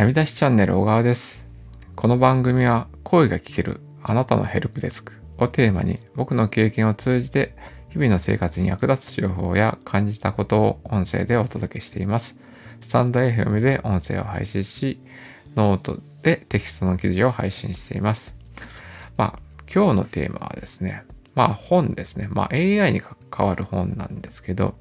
はみ出しチャンネル小川です。この番組は声が聞けるあなたのヘルプデスクをテーマに僕の経験を通じて日々の生活に役立つ情報や感じたことを音声でお届けしています。 stand.fm で音声を配信し、ノートでテキストの記事を配信しています。まあ、今日のテーマはですね、まあ本ですね。まあ AI に関わる本なんですけど、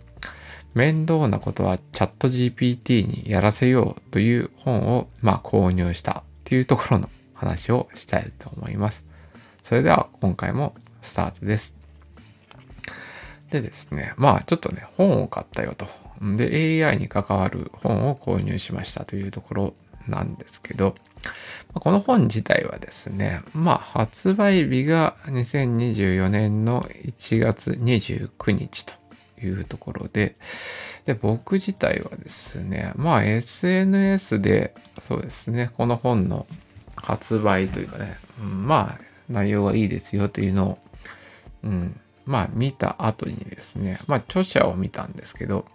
面倒なことはチャット GPT にやらせようという本をま購入したというところの話をしたいと思います。それでは今回もスタートです。でですね、まあちょっとね、本を買ったよと。で、AI に関わる本を購入しましたというところなんですけど、この本自体はですね、まあ発売日が2024年の1月29日というところで、で、僕自体はですね、まあ SNS で、そうですね、この本の発売というかね、うん、まあ内容がいいですよというのを、うん、まあ見た後にですね、まあ著者を見たんですけど、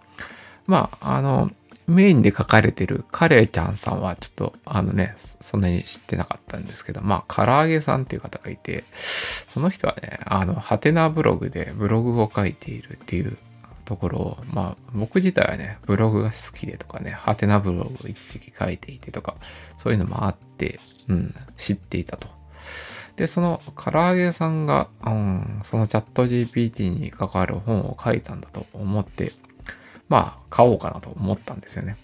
まああの、メインで書かれてるカレーちゃんさんはちょっとあのね、そんなに知ってなかったんですけど、まあ唐揚げさんっていう方がいて、その人はね、あの、ハテナブログでブログを書いているっていうところを、まあ僕自体はね、ブログが好きでとかね、ハテナブログを一時期書いていてとか、そういうのもあって、うん、知っていたと。で、その唐揚げさんが、うん、そのチャット GPT に関わる本を書いたんだと思って、まあ買おうかなと思ったんですよね。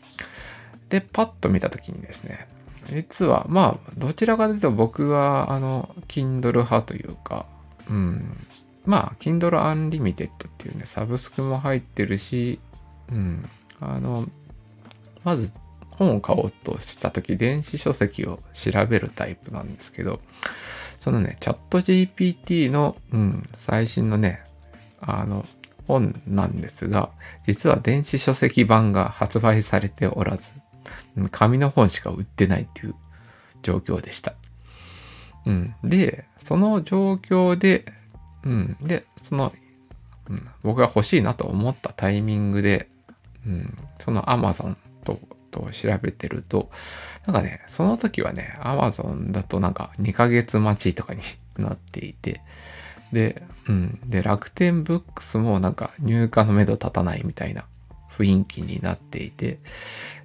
で、パッと見たときにですね、実は、まあ、どちらかというと僕は、あの、Kindle 派というか、うん、まあ、Kindle Unlimited っていうね、サブスクも入ってるし、うん、あの、まず本を買おうとしたとき、電子書籍を調べるタイプなんですけど、そのね、チャット GPT の、うん、最新のね、あの、本なんですが、実は電子書籍版が発売されておらず、紙の本しか売ってないっていう状況でした。うん。で、その状況で、うん。で、その、うん、僕が欲しいなと思ったタイミングで、うん、その Amazon と、と調べてると、なんかね、その時はね、Amazon だとなんか2ヶ月待ちとかになっていて、で、うん。で、楽天ブックスもなんか入荷の目処立たないみたいな雰囲気になっていて、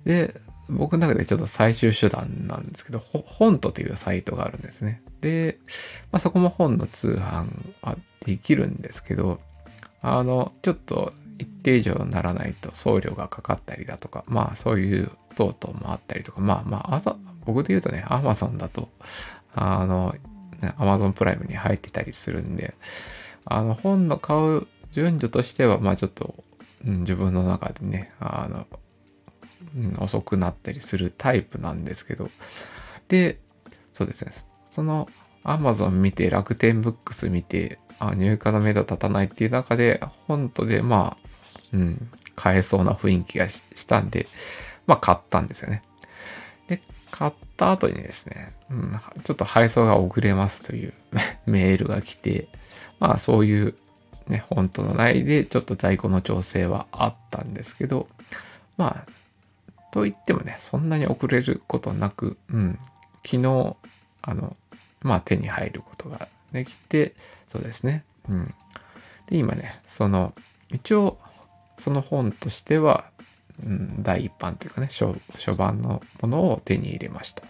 で、僕の中でちょっと最終手段なんですけど、本とというサイトがあるんですね。で、まあ、そこも本の通販はできるんですけど、あの、ちょっと一定以上にならないと送料がかかったりだとか、まあそういう等々もあったりとか、まあまあ、あ僕で言うとね、Amazon だと、あの、ね、Amazon プライムに入ってたりするんで、あの、本の買う順序としては、まあちょっと、うん、自分の中でね、あの、うん、遅くなったりするタイプなんですけど、で、そうですね、その Amazon 見て、楽天ブックス見て、あ入荷の目処立たないっていう中で、本とで、まあ、うん、買えそうな雰囲気がしたんで、まあ買ったんですよね。で、買った後にですね、うん、ちょっと配送が遅れますという メールが来て、まあそういうね、本との内でちょっと在庫の調整はあったんですけど、まあ、と言ってもね、そんなに遅れることなく、うん、昨日、あの、まあ手に入ることができて、そうですね、うん。で、今ね、その、一応、その本としては、うん、第一版というかね初、初版のものを手に入れました。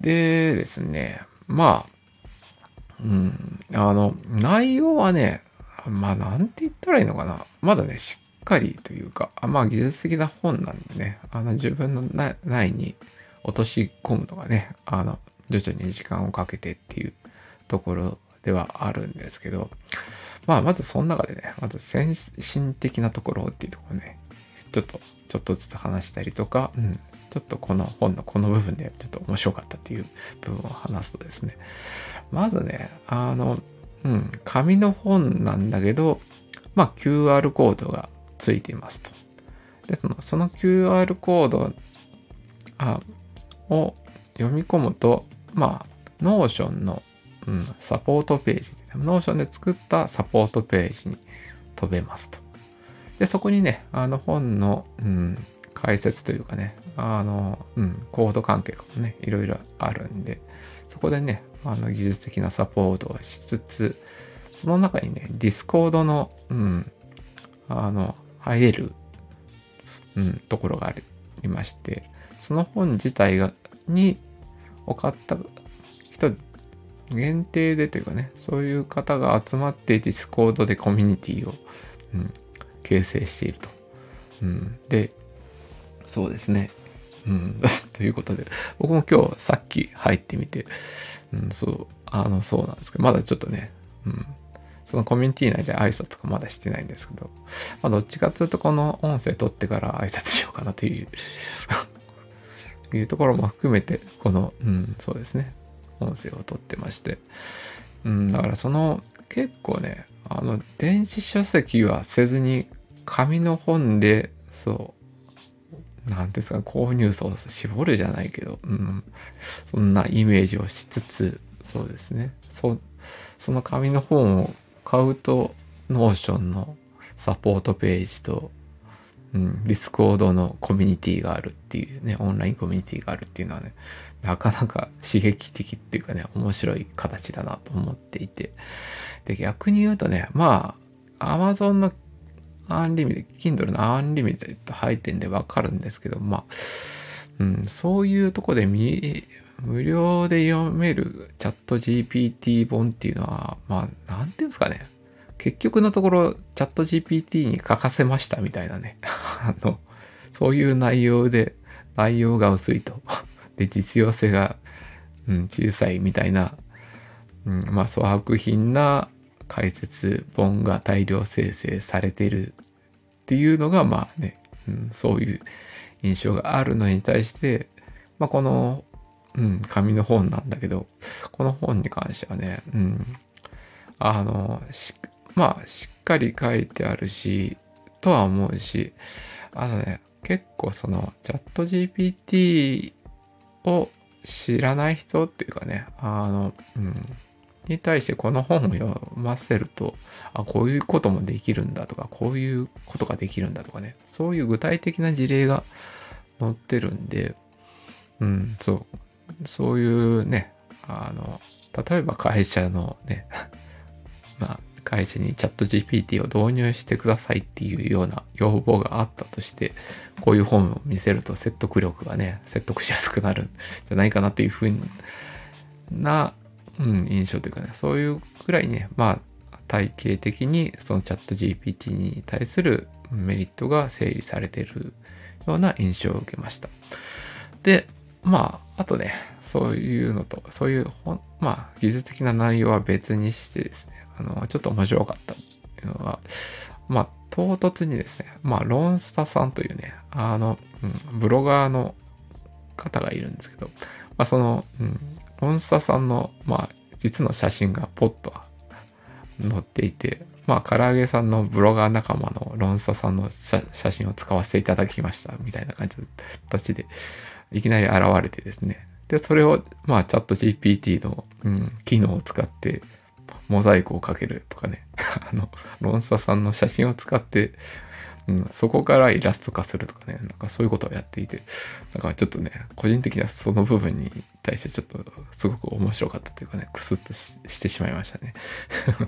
でですね、まあ、うん、あの、内容はね、まあ、なんて言ったらいいのかな。まだね、しっかりというか、あまあ、技術的な本なんでね、あの、自分の内に落とし込むのがね、あの、徐々に時間をかけてっていうところではあるんですけど、まあ、まずその中でね、まず先進的なところっていうところね、ちょっと、ちょっとずつ話したりとか、うん、ちょっとこの本のこの部分でちょっと面白かったっていう部分を話すとですね、まずね、あの、うん、紙の本なんだけど、まあ QR コードがついていますと。で、そのその QR コードあを読み込むと、まあ、Notion の、うん、サポートページ、Notion で作ったサポートページに飛べますと。で、そこにね、あの本の、うん、解説というかね、あの、うん、コード関係とかもね、いろいろあるんで、そこでね、あの技術的なサポートをしつつ、その中にね、 Discord の、うん、あの、入れる、うん、ところがありまして、その本自体が、に、を買った人限定でというかね、そういう方が集まって Discord でコミュニティを、うん、形成していると。うん、で、そうですね。うん、ということで、僕も今日さっき入ってみて、うん、そう、あの、そうなんですけど、まだちょっとね、うん、そのコミュニティ内で挨拶とかまだしてないんですけど、まあ、どっちかというとこの音声取ってから挨拶しようかなといういうところも含めて、この、うん、そうですね、音声を取ってまして、うん、だからその、結構ね、あの、電子書籍はせずに、紙の本で、そう、なんですか、購入層を絞るじゃないけど、うん、そんなイメージをしつつ、そうですね、そその紙の本を買うと、 Notion のサポートページと、うん、 Discord のコミュニティがあるっていうね、オンラインコミュニティがあるっていうのはね、なかなか刺激的っていうかね、面白い形だなと思っていて。で、逆に言うとね、まあ、Amazon の Unlimited、Kindle のアンリミテッド入ってんでわかるんですけど、まあ、うん、そういうとこで見、無料で読めるチャット GPT 本っていうのは、まあ、なんていうんですかね。結局のところ、チャット GPT に書かせましたみたいなね。あの、そういう内容で、内容が薄いと。で、実用性が、うん、小さいみたいな、うん、まあ、粗悪品な解説本が大量生成されてるっていうのが、まあね、うん、そういう印象があるのに対して、まあ、この、うん、紙の本なんだけど、この本に関してはね、うん、あの、まあ、しっかり書いてあるし、とは思うし、あのね、結構その、チャット GPT を知らない人っていうかね、あの、うん、に対してこの本を読ませると、あ、こういうこともできるんだとか、こういうことができるんだとかね、そういう具体的な事例が載ってるんで、うん、そう、そういうね、あの、例えば会社のね、まあ、会社にチャット GPT を導入してくださいっていうような要望があったとして、こういう本を見せると説得力がね、説得しやすくなるんじゃないかなっていうふうな、うん、印象というかね、そういうくらいね、まあ、体系的にそのチャット GPT に対するメリットが整理されているような印象を受けました。で、まあ、あとね、そういうのと、そういう、まあ、技術的な内容は別にしてですね、あの、ちょっと面白かったっていうのは、まあ、唐突にですね、まあ、ロンスタさんというね、あの、うん、ブロガーの方がいるんですけど、まあ、その、うん、ロンスタさんの、まあ、実の写真がポッと載っていて、まあ、唐揚げさんのブロガー仲間のロンスタさんの写真を使わせていただきました、みたいな感じの形で、いきなり現れてですね。で、それを、まあ、チャット GPT の、うん、機能を使って、モザイクをかけるとかね。あの、ロンサさんの写真を使って、うん、そこからイラスト化するとかね、なんかそういうことをやっていて、だからちょっとね、個人的にはその部分に対してちょっとすごく面白かったというかね、クスッとしてしまいましたね。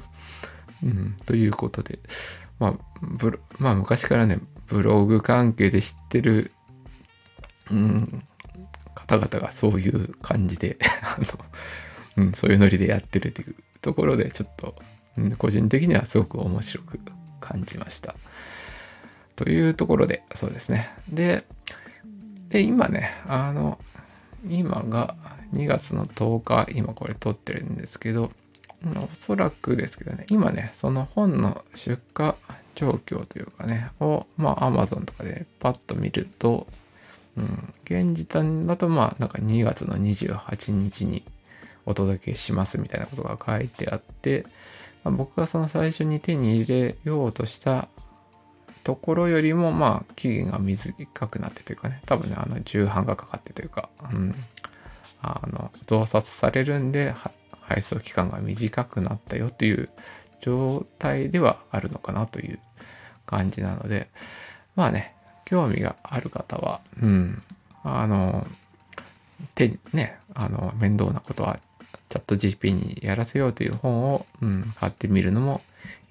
うん、ということで、まあ、ブロまあ昔からね、ブログ関係で知ってる、うん、方々がそういう感じで あの、うん、そういうノリでやってるっていうところでちょっと、うん、個人的にはすごく面白く感じました。というところで、そうですね。で、で、今ね、あの、今が2月の10日、今これ撮ってるんですけど、おそらくですけどね、今ね、その本の出荷状況というかね、を、まあ、Amazon とかでパッと見ると、現時点だとまあなんか2月の28日にお届けしますみたいなことが書いてあって、まあ、僕がその最初に手に入れようとしたところよりもまあ期限が短くなってというかね多分ねあの重版がかかってというか、うん、あの増刷されるんで配送期間が短くなったよという状態ではあるのかなという感じなのでまあね興味がある方は、うん、あの、手にね、あの、面倒なことはチャット GP にやらせようという本を、うん、買ってみるのも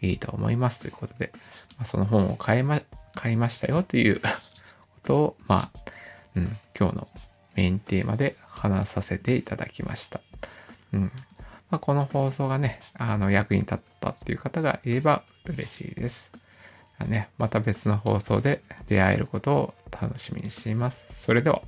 いいと思いますということで、まあ、その本を買いま、買いましたよという ことを、まあ、うん、今日のメインテーマで話させていただきました。うん。まあ、この放送がね、あの、役に立ったっていう方がいれば嬉しいです。ね、また別の放送で出会えることを楽しみにしています。それでは。